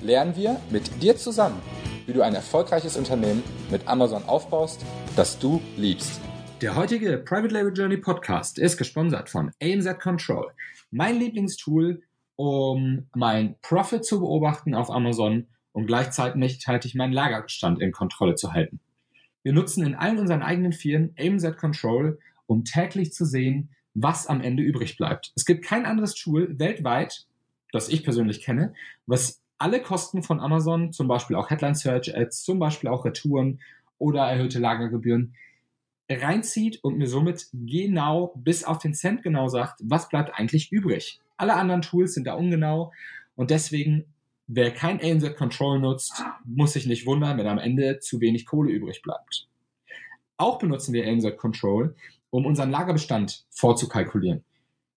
lernen wir mit dir zusammen, wie du ein erfolgreiches Unternehmen mit Amazon aufbaust, das du liebst. Der heutige Private Label Journey Podcast ist gesponsert von ANZ Control, mein Lieblingstool, um mein Profit zu beobachten auf Amazon und gleichzeitig meinen Lagerbestand in Kontrolle zu halten. Wir nutzen in allen unseren eigenen Firmen AMZ Control, um täglich zu sehen, was am Ende übrig bleibt. Es gibt kein anderes Tool weltweit, das ich persönlich kenne, was alle Kosten von Amazon, zum Beispiel auch Headline Search Ads, zum Beispiel auch Retouren oder erhöhte Lagergebühren, reinzieht und mir somit genau bis auf den Cent genau sagt, was bleibt eigentlich übrig. Alle anderen Tools sind da ungenau und deswegen, wer kein ANZ Control nutzt, muss sich nicht wundern, wenn am Ende zu wenig Kohle übrig bleibt. Auch benutzen wir ANZ Control, um unseren Lagerbestand vorzukalkulieren.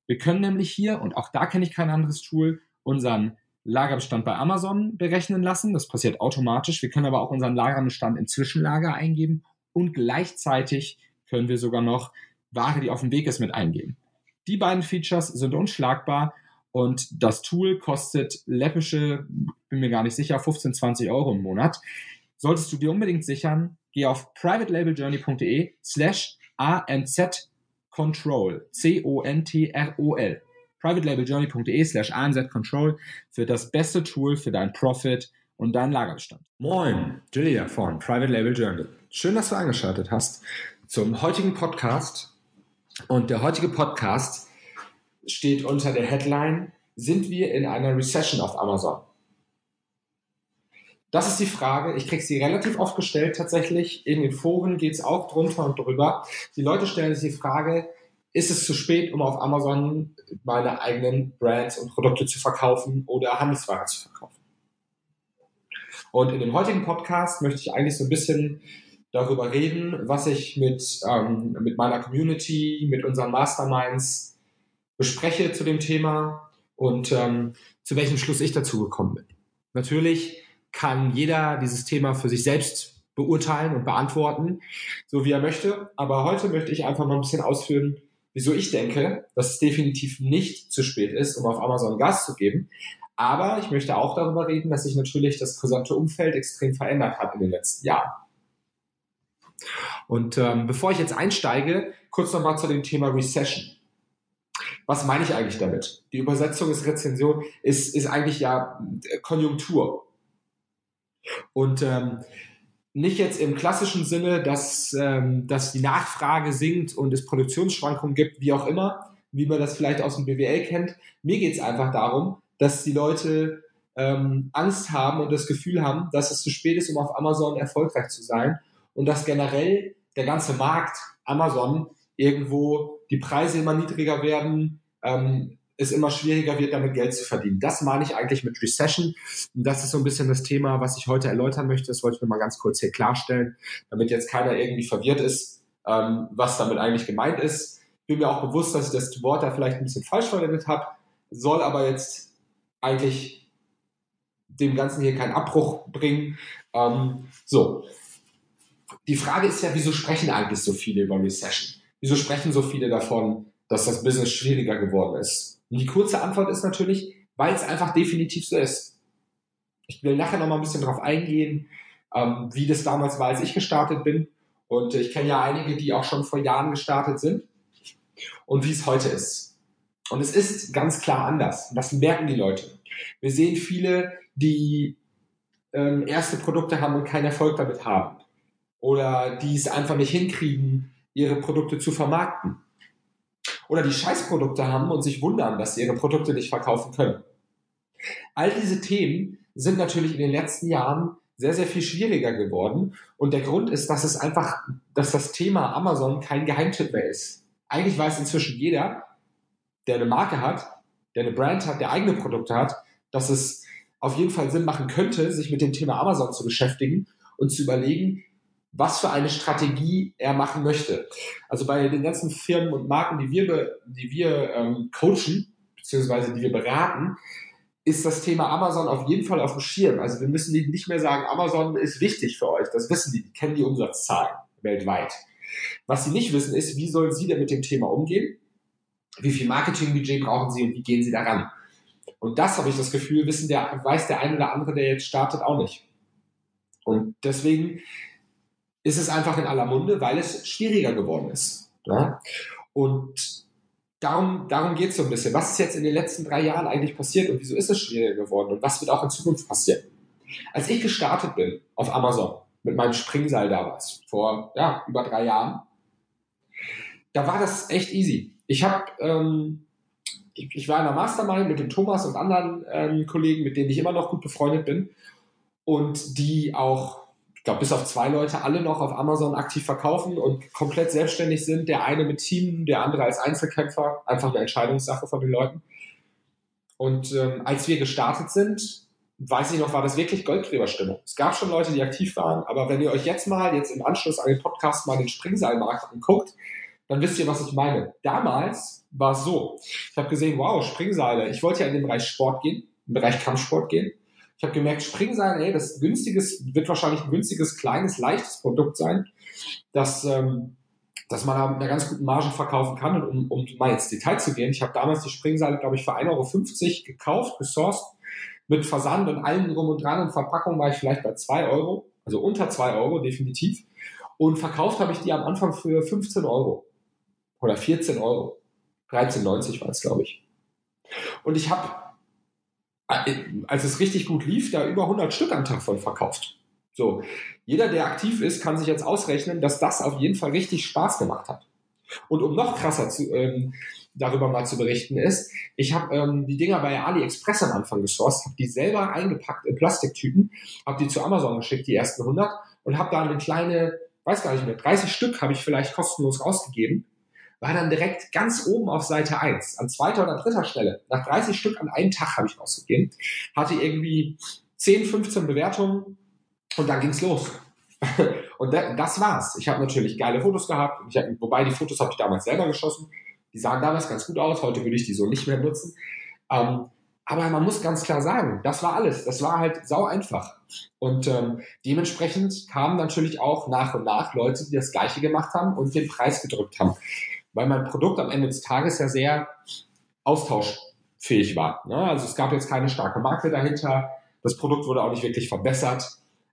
Wir können nämlich hier, und auch da kenne ich kein anderes Tool, unseren Lagerbestand bei Amazon berechnen lassen. Das passiert automatisch. Wir können aber auch unseren Lagerbestand im Zwischenlager eingeben und gleichzeitig können wir sogar noch Ware, die auf dem Weg ist, mit eingeben. Die beiden Features sind unschlagbar und das Tool kostet läppische, bin mir gar nicht sicher, 15, 20 Euro im Monat. Solltest du dir unbedingt sichern, geh auf privatelabeljourney.de slash anzcontrol, C-O-N-T-R-O-L privatelabeljourney.de slash anzcontrol für das beste Tool für deinen Profit und deinen Lagerbestand. Moin, Julia von Private Label Journey. Schön, dass du eingeschaltet hast zum heutigen Podcast. Und der heutige Podcast steht unter der Headline, sind wir in einer Recession auf Amazon? Das ist die Frage. Ich kriege sie relativ oft gestellt tatsächlich. In den Foren geht es auch drunter und drüber. Die Leute stellen sich die Frage, ist es zu spät, um auf Amazon meine eigenen Brands und Produkte zu verkaufen oder Handelsware zu verkaufen? Und in dem heutigen Podcast möchte ich eigentlich so ein bisschen darüber reden, was ich mit, ähm, mit meiner Community, mit unseren Masterminds bespreche zu dem Thema und ähm, zu welchem Schluss ich dazu gekommen bin. Natürlich kann jeder dieses Thema für sich selbst beurteilen und beantworten, so wie er möchte. Aber heute möchte ich einfach mal ein bisschen ausführen, wieso ich denke, dass es definitiv nicht zu spät ist, um auf Amazon Gas zu geben. Aber ich möchte auch darüber reden, dass sich natürlich das gesamte Umfeld extrem verändert hat in den letzten Jahren. Und ähm, bevor ich jetzt einsteige, kurz nochmal zu dem Thema Recession. Was meine ich eigentlich damit? Die Übersetzung ist Rezension, ist, ist eigentlich ja Konjunktur. Und ähm, nicht jetzt im klassischen Sinne, dass, ähm, dass die Nachfrage sinkt und es Produktionsschwankungen gibt, wie auch immer, wie man das vielleicht aus dem BWL kennt. Mir geht es einfach darum, dass die Leute ähm, Angst haben und das Gefühl haben, dass es zu spät ist, um auf Amazon erfolgreich zu sein und dass generell der ganze Markt, Amazon, irgendwo die Preise immer niedriger werden, ähm, es immer schwieriger wird, damit Geld zu verdienen. Das meine ich eigentlich mit Recession. Und das ist so ein bisschen das Thema, was ich heute erläutern möchte. Das wollte ich mir mal ganz kurz hier klarstellen, damit jetzt keiner irgendwie verwirrt ist, ähm, was damit eigentlich gemeint ist. Bin mir auch bewusst, dass ich das Wort da vielleicht ein bisschen falsch verwendet habe, soll aber jetzt eigentlich dem Ganzen hier keinen Abbruch bringen. Ähm, so. Die Frage ist ja, wieso sprechen eigentlich so viele über Recession? Wieso sprechen so viele davon, dass das Business schwieriger geworden ist? Und die kurze Antwort ist natürlich, weil es einfach definitiv so ist. Ich will nachher noch mal ein bisschen drauf eingehen, ähm, wie das damals war, als ich gestartet bin. Und ich kenne ja einige, die auch schon vor Jahren gestartet sind. Und wie es heute ist. Und es ist ganz klar anders. Das merken die Leute. Wir sehen viele, die ähm, erste Produkte haben und keinen Erfolg damit haben. Oder die es einfach nicht hinkriegen, ihre Produkte zu vermarkten oder die Scheißprodukte haben und sich wundern, dass sie ihre Produkte nicht verkaufen können. All diese Themen sind natürlich in den letzten Jahren sehr, sehr viel schwieriger geworden. Und der Grund ist, dass es einfach, dass das Thema Amazon kein Geheimtipp mehr ist. Eigentlich weiß inzwischen jeder, der eine Marke hat, der eine Brand hat, der eigene Produkte hat, dass es auf jeden Fall Sinn machen könnte, sich mit dem Thema Amazon zu beschäftigen und zu überlegen, was für eine Strategie er machen möchte. Also bei den ganzen Firmen und Marken, die wir, die wir ähm, coachen, beziehungsweise die wir beraten, ist das Thema Amazon auf jeden Fall auf dem Schirm. Also wir müssen nicht mehr sagen, Amazon ist wichtig für euch. Das wissen die, die kennen die Umsatzzahlen weltweit. Was sie nicht wissen, ist, wie sollen sie denn mit dem Thema umgehen? Wie viel Marketingbudget brauchen sie und wie gehen sie daran? Und das habe ich das Gefühl, wissen der, weiß der eine oder andere, der jetzt startet, auch nicht. Und deswegen ist es einfach in aller Munde, weil es schwieriger geworden ist. Ja? Und darum, darum geht es so ein bisschen. Was ist jetzt in den letzten drei Jahren eigentlich passiert und wieso ist es schwieriger geworden und was wird auch in Zukunft passieren? Als ich gestartet bin auf Amazon mit meinem Springseil damals, vor ja, über drei Jahren, da war das echt easy. Ich habe, ähm, ich, war in der Mastermind mit dem Thomas und anderen ähm, Kollegen, mit denen ich immer noch gut befreundet bin und die auch ich glaube, bis auf zwei Leute alle noch auf Amazon aktiv verkaufen und komplett selbstständig sind. Der eine mit Team, der andere als Einzelkämpfer. Einfach eine Entscheidungssache von den Leuten. Und ähm, als wir gestartet sind, weiß ich noch, war das wirklich Goldgräberstimmung. Es gab schon Leute, die aktiv waren, aber wenn ihr euch jetzt mal, jetzt im Anschluss an den Podcast mal den Springseilmarkt anguckt, dann wisst ihr, was ich meine. Damals war es so. Ich habe gesehen, wow, Springseile. Ich wollte ja in den Bereich Sport gehen, im Bereich Kampfsport gehen. Ich habe gemerkt, Springseil, ey, das günstiges, wird wahrscheinlich ein günstiges, kleines, leichtes Produkt sein, das, ähm, dass man mit einer ganz guten Marge verkaufen kann. Und um, um mal ins Detail zu gehen, ich habe damals die Springseile, glaube ich, für 1,50 Euro gekauft, gesourced, mit Versand und allem drum und dran und Verpackung war ich vielleicht bei 2 Euro, also unter 2 Euro definitiv. Und verkauft habe ich die am Anfang für 15 Euro oder 14 Euro. 13,90 war es, glaube ich. Und ich habe als es richtig gut lief, da über 100 Stück am Tag von verkauft. So, jeder, der aktiv ist, kann sich jetzt ausrechnen, dass das auf jeden Fall richtig Spaß gemacht hat. Und um noch krasser zu, ähm, darüber mal zu berichten ist, ich habe ähm, die Dinger bei AliExpress am Anfang gesourced, habe die selber eingepackt in Plastiktüten, habe die zu Amazon geschickt, die ersten 100, und habe da eine kleine, weiß gar nicht mehr, 30 Stück habe ich vielleicht kostenlos rausgegeben war dann direkt ganz oben auf Seite 1, an zweiter oder dritter Stelle. Nach 30 Stück an einem Tag habe ich rausgegeben. Hatte irgendwie 10, 15 Bewertungen und dann ging's los. und das war's. Ich habe natürlich geile Fotos gehabt, hab, wobei die Fotos habe ich damals selber geschossen. Die sahen damals ganz gut aus, heute würde ich die so nicht mehr nutzen. Ähm, aber man muss ganz klar sagen, das war alles. Das war halt sau einfach. Und ähm, dementsprechend kamen natürlich auch nach und nach Leute, die das Gleiche gemacht haben und den Preis gedrückt haben weil mein Produkt am Ende des Tages ja sehr austauschfähig war. Ne? Also es gab jetzt keine starke Marke dahinter. Das Produkt wurde auch nicht wirklich verbessert.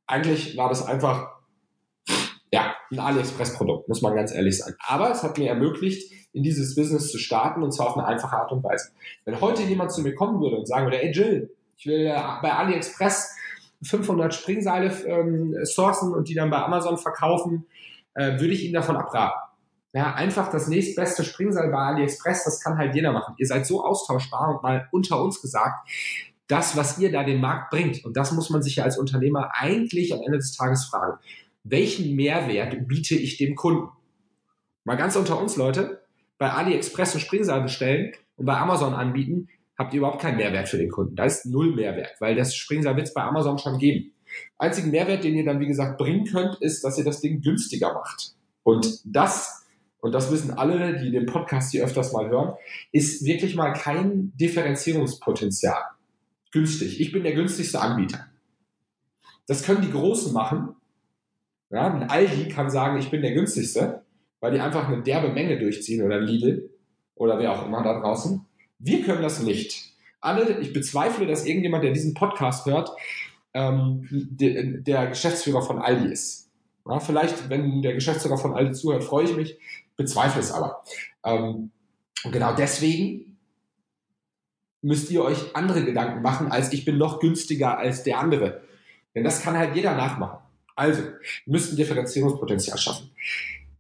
Eigentlich war das einfach ja, ein AliExpress-Produkt, muss man ganz ehrlich sein. Aber es hat mir ermöglicht, in dieses Business zu starten und zwar auf eine einfache Art und Weise. Wenn heute jemand zu mir kommen würde und sagen würde, ey Jill, ich will bei AliExpress 500 Springseile ähm, sourcen und die dann bei Amazon verkaufen, äh, würde ich ihn davon abraten. Ja, einfach das nächstbeste Springseil bei AliExpress, das kann halt jeder machen. Ihr seid so austauschbar und mal unter uns gesagt, das, was ihr da den Markt bringt, und das muss man sich ja als Unternehmer eigentlich am Ende des Tages fragen. Welchen Mehrwert biete ich dem Kunden? Mal ganz unter uns, Leute, bei AliExpress ein Springseil bestellen und bei Amazon anbieten, habt ihr überhaupt keinen Mehrwert für den Kunden. Da ist null Mehrwert, weil das Springseil wird es bei Amazon schon geben. Einzigen Mehrwert, den ihr dann, wie gesagt, bringen könnt, ist, dass ihr das Ding günstiger macht. Und das und das wissen alle, die den Podcast hier öfters mal hören, ist wirklich mal kein Differenzierungspotenzial. Günstig. Ich bin der günstigste Anbieter. Das können die Großen machen. Ja, ein Aldi kann sagen, ich bin der günstigste, weil die einfach eine derbe Menge durchziehen oder Lidl oder wer auch immer da draußen. Wir können das nicht. Alle, ich bezweifle, dass irgendjemand, der diesen Podcast hört, ähm, der, der Geschäftsführer von Aldi ist. Ja, vielleicht, wenn der Geschäftsführer von Aldi zuhört, freue ich mich bezweifle es aber. Ähm, und genau deswegen müsst ihr euch andere Gedanken machen, als ich bin noch günstiger als der andere. Denn das kann halt jeder nachmachen. Also, müssten Differenzierungspotenzial schaffen.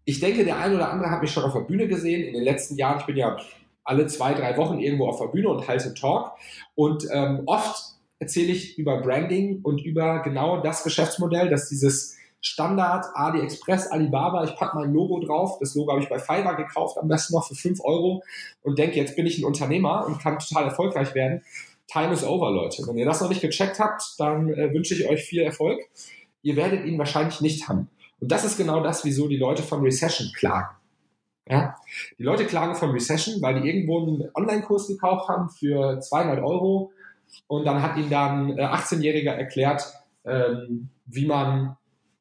Ich denke, der eine oder andere hat mich schon auf der Bühne gesehen in den letzten Jahren. Ich bin ja alle zwei, drei Wochen irgendwo auf der Bühne und halte Talk. Und ähm, oft erzähle ich über Branding und über genau das Geschäftsmodell, dass dieses Standard, AliExpress, Alibaba, ich packe mein Logo drauf. Das Logo habe ich bei Fiverr gekauft, am besten noch für 5 Euro und denke, jetzt bin ich ein Unternehmer und kann total erfolgreich werden. Time is over, Leute. Wenn ihr das noch nicht gecheckt habt, dann äh, wünsche ich euch viel Erfolg. Ihr werdet ihn wahrscheinlich nicht haben. Und das ist genau das, wieso die Leute von Recession klagen. Ja? Die Leute klagen von Recession, weil die irgendwo einen Online-Kurs gekauft haben für 200 Euro und dann hat ihnen dann äh, 18-Jähriger erklärt, ähm, wie man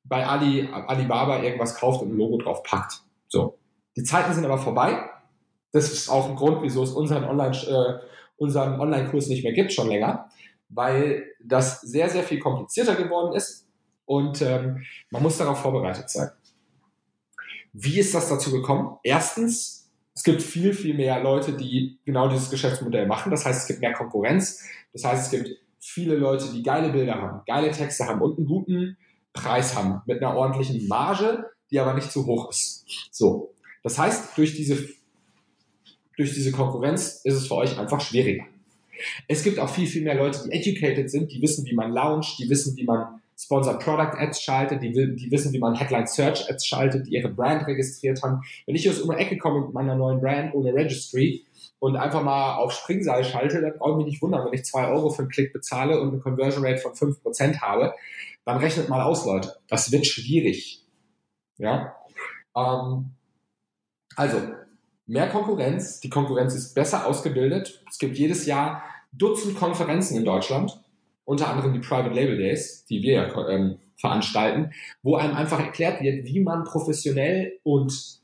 bei Ali, Alibaba irgendwas kauft und ein Logo drauf packt. So. Die Zeiten sind aber vorbei. Das ist auch ein Grund, wieso es unseren Online, äh, unseren Online-Kurs nicht mehr gibt, schon länger, weil das sehr, sehr viel komplizierter geworden ist und ähm, man muss darauf vorbereitet sein. Wie ist das dazu gekommen? Erstens, es gibt viel, viel mehr Leute, die genau dieses Geschäftsmodell machen. Das heißt, es gibt mehr Konkurrenz. Das heißt, es gibt viele Leute, die geile Bilder haben, geile Texte haben und einen guten Preis haben mit einer ordentlichen Marge, die aber nicht zu hoch ist. So. Das heißt, durch diese, durch diese Konkurrenz ist es für euch einfach schwieriger. Es gibt auch viel, viel mehr Leute, die educated sind, die wissen, wie man launcht, die wissen, wie man Sponsored Product Ads schaltet, die, die wissen, wie man Headline Search Ads schaltet, die ihre Brand registriert haben. Wenn ich aus um die Ecke komme mit meiner neuen Brand ohne Registry und einfach mal auf Springseil schalte, dann brauche ich mich nicht wundern, wenn ich zwei Euro für einen Klick bezahle und eine Conversion Rate von fünf Prozent habe, dann rechnet mal aus, Leute. Das wird schwierig. Ja. Ähm, also, mehr Konkurrenz. Die Konkurrenz ist besser ausgebildet. Es gibt jedes Jahr Dutzend Konferenzen in Deutschland unter anderem die Private Label Days, die wir ähm, veranstalten, wo einem einfach erklärt wird, wie man professionell und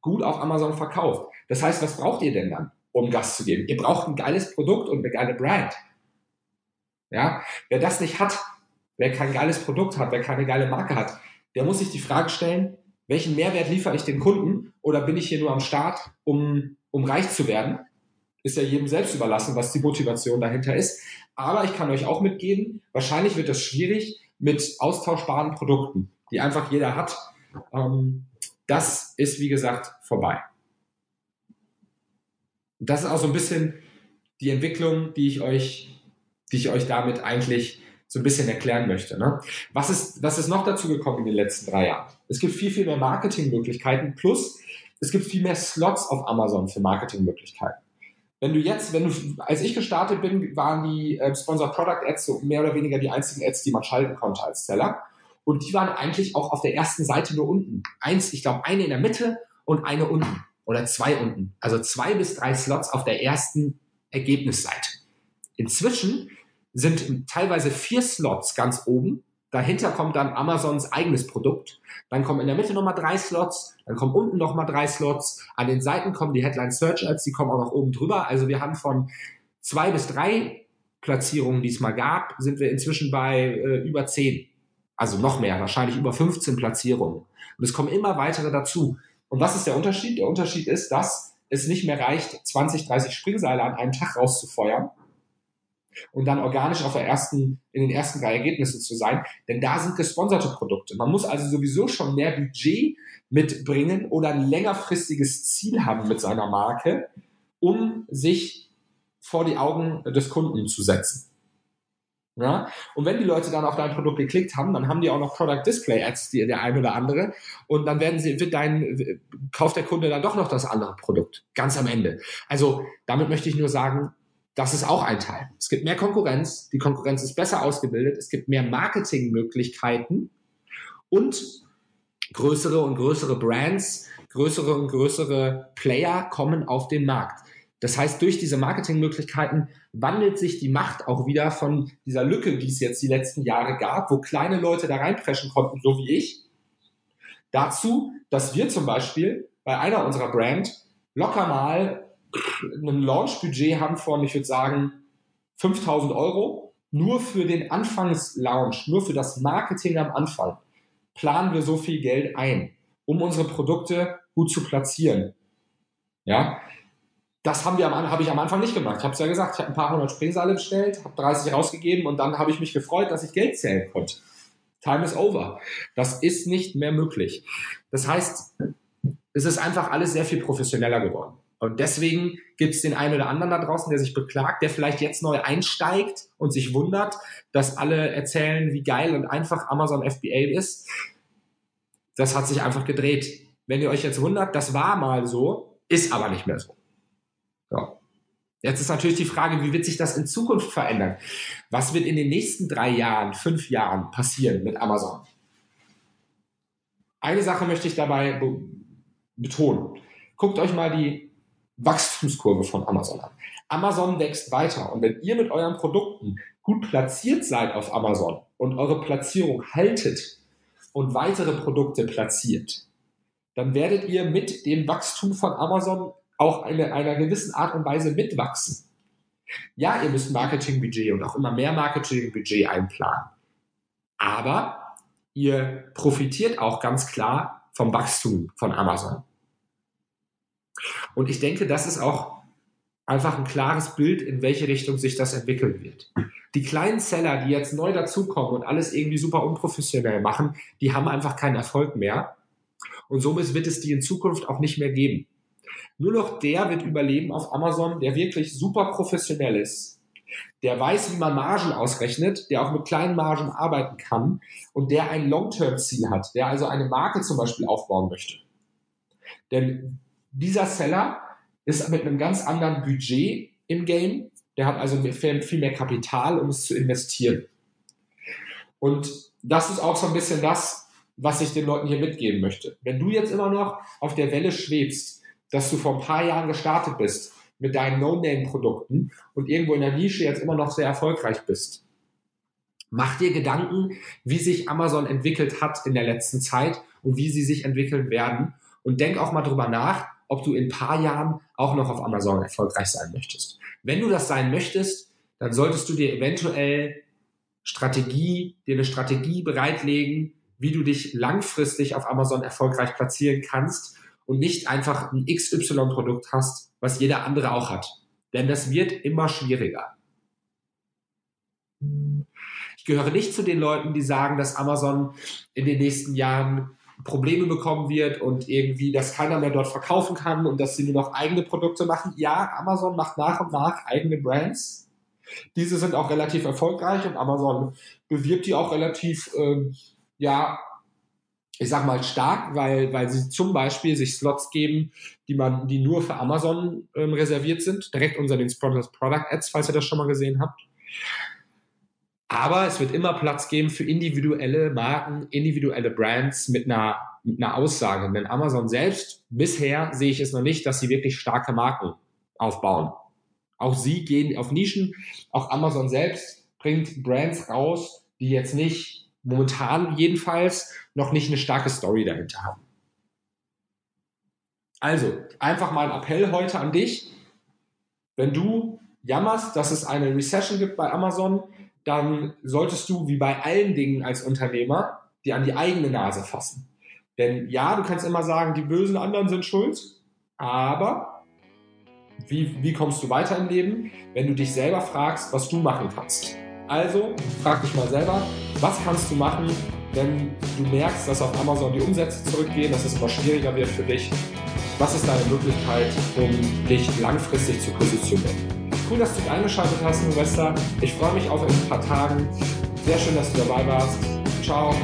gut auf Amazon verkauft. Das heißt, was braucht ihr denn dann, um Gas zu geben? Ihr braucht ein geiles Produkt und eine geile Brand. Ja, wer das nicht hat, wer kein geiles Produkt hat, wer keine geile Marke hat, der muss sich die Frage stellen, welchen Mehrwert liefere ich den Kunden oder bin ich hier nur am Start, um, um reich zu werden? Ist ja jedem selbst überlassen, was die Motivation dahinter ist. Aber ich kann euch auch mitgeben, wahrscheinlich wird das schwierig mit austauschbaren Produkten, die einfach jeder hat. Ähm, das ist, wie gesagt, vorbei. Das ist auch so ein bisschen die Entwicklung, die ich euch, die ich euch damit eigentlich so ein bisschen erklären möchte. Ne? Was, ist, was ist noch dazu gekommen in den letzten drei Jahren? Es gibt viel, viel mehr Marketingmöglichkeiten, plus es gibt viel mehr Slots auf Amazon für Marketingmöglichkeiten. Wenn du jetzt, wenn du, als ich gestartet bin, waren die äh, Sponsor Product Ads so mehr oder weniger die einzigen Ads, die man schalten konnte als Seller. Und die waren eigentlich auch auf der ersten Seite nur unten. Eins, ich glaube, eine in der Mitte und eine unten. Oder zwei unten. Also zwei bis drei Slots auf der ersten Ergebnisseite. Inzwischen sind teilweise vier Slots ganz oben Dahinter kommt dann Amazons eigenes Produkt. Dann kommen in der Mitte nochmal drei Slots. Dann kommen unten nochmal drei Slots. An den Seiten kommen die Headline Search Ads. Die kommen auch noch oben drüber. Also wir haben von zwei bis drei Platzierungen, die es mal gab, sind wir inzwischen bei äh, über zehn. Also noch mehr, wahrscheinlich über 15 Platzierungen. Und es kommen immer weitere dazu. Und was ist der Unterschied? Der Unterschied ist, dass es nicht mehr reicht, 20, 30 Springseile an einem Tag rauszufeuern, und dann organisch auf der ersten, in den ersten drei Ergebnissen zu sein, denn da sind gesponserte Produkte. Man muss also sowieso schon mehr Budget mitbringen oder ein längerfristiges Ziel haben mit seiner Marke, um sich vor die Augen des Kunden zu setzen. Ja? Und wenn die Leute dann auf dein Produkt geklickt haben, dann haben die auch noch Product Display Ads, die, der eine oder andere. Und dann werden sie, wird dein, kauft der Kunde dann doch noch das andere Produkt. Ganz am Ende. Also, damit möchte ich nur sagen, das ist auch ein Teil. Es gibt mehr Konkurrenz, die Konkurrenz ist besser ausgebildet, es gibt mehr Marketingmöglichkeiten und größere und größere Brands, größere und größere Player kommen auf den Markt. Das heißt, durch diese Marketingmöglichkeiten wandelt sich die Macht auch wieder von dieser Lücke, die es jetzt die letzten Jahre gab, wo kleine Leute da reinpreschen konnten, so wie ich, dazu, dass wir zum Beispiel bei einer unserer Brand locker mal ein Launch-Budget haben von, ich würde sagen, 5000 Euro. Nur für den Anfangslaunch, nur für das Marketing am Anfang planen wir so viel Geld ein, um unsere Produkte gut zu platzieren. Ja, das haben wir am, habe ich am Anfang nicht gemacht. Ich habe es ja gesagt, ich habe ein paar hundert Springseile bestellt, habe 30 rausgegeben und dann habe ich mich gefreut, dass ich Geld zählen konnte. Time is over. Das ist nicht mehr möglich. Das heißt, es ist einfach alles sehr viel professioneller geworden. Und deswegen gibt es den einen oder anderen da draußen, der sich beklagt, der vielleicht jetzt neu einsteigt und sich wundert, dass alle erzählen, wie geil und einfach Amazon FBA ist. Das hat sich einfach gedreht. Wenn ihr euch jetzt wundert, das war mal so, ist aber nicht mehr so. so. Jetzt ist natürlich die Frage, wie wird sich das in Zukunft verändern? Was wird in den nächsten drei Jahren, fünf Jahren passieren mit Amazon? Eine Sache möchte ich dabei be betonen. Guckt euch mal die Wachstumskurve von Amazon an. Amazon wächst weiter und wenn ihr mit euren Produkten gut platziert seid auf Amazon und eure Platzierung haltet und weitere Produkte platziert, dann werdet ihr mit dem Wachstum von Amazon auch in einer gewissen Art und Weise mitwachsen. Ja, ihr müsst Marketingbudget und auch immer mehr Marketingbudget einplanen. Aber ihr profitiert auch ganz klar vom Wachstum von Amazon. Und ich denke, das ist auch einfach ein klares Bild, in welche Richtung sich das entwickeln wird. Die kleinen Seller, die jetzt neu dazukommen und alles irgendwie super unprofessionell machen, die haben einfach keinen Erfolg mehr. Und somit wird es die in Zukunft auch nicht mehr geben. Nur noch der wird überleben auf Amazon, der wirklich super professionell ist, der weiß, wie man Margen ausrechnet, der auch mit kleinen Margen arbeiten kann und der ein Long-Term-Ziel hat, der also eine Marke zum Beispiel aufbauen möchte. Denn dieser Seller ist mit einem ganz anderen Budget im Game, der hat also viel mehr Kapital, um es zu investieren. Und das ist auch so ein bisschen das, was ich den Leuten hier mitgeben möchte. Wenn du jetzt immer noch auf der Welle schwebst, dass du vor ein paar Jahren gestartet bist mit deinen No-Name-Produkten und irgendwo in der Nische jetzt immer noch sehr erfolgreich bist. Mach dir Gedanken, wie sich Amazon entwickelt hat in der letzten Zeit und wie sie sich entwickeln werden. Und denk auch mal drüber nach, ob du in ein paar Jahren auch noch auf Amazon erfolgreich sein möchtest. Wenn du das sein möchtest, dann solltest du dir eventuell Strategie, dir eine Strategie bereitlegen, wie du dich langfristig auf Amazon erfolgreich platzieren kannst und nicht einfach ein XY-Produkt hast, was jeder andere auch hat. Denn das wird immer schwieriger. Ich gehöre nicht zu den Leuten, die sagen, dass Amazon in den nächsten Jahren Probleme bekommen wird und irgendwie, dass keiner mehr dort verkaufen kann und dass sie nur noch eigene Produkte machen. Ja, Amazon macht nach und nach eigene Brands. Diese sind auch relativ erfolgreich und Amazon bewirbt die auch relativ, ähm, ja, ich sag mal stark, weil, weil sie zum Beispiel sich Slots geben, die man, die nur für Amazon ähm, reserviert sind, direkt unter den Product Ads, falls ihr das schon mal gesehen habt. Aber es wird immer Platz geben für individuelle Marken, individuelle Brands mit einer, mit einer Aussage. Denn Amazon selbst, bisher sehe ich es noch nicht, dass sie wirklich starke Marken aufbauen. Auch sie gehen auf Nischen. Auch Amazon selbst bringt Brands raus, die jetzt nicht momentan jedenfalls noch nicht eine starke Story dahinter haben. Also, einfach mal ein Appell heute an dich. Wenn du jammerst, dass es eine Recession gibt bei Amazon, dann solltest du, wie bei allen Dingen als Unternehmer, dir an die eigene Nase fassen. Denn ja, du kannst immer sagen, die bösen anderen sind schuld, aber wie, wie kommst du weiter im Leben, wenn du dich selber fragst, was du machen kannst? Also frag dich mal selber, was kannst du machen, wenn du merkst, dass auf Amazon die Umsätze zurückgehen, dass es immer schwieriger wird für dich? Was ist deine Möglichkeit, um dich langfristig zu positionieren? Cool, dass du dich eingeschaltet hast, Silvester. Ich freue mich auf in ein paar Tagen. Sehr schön, dass du dabei warst. Ciao.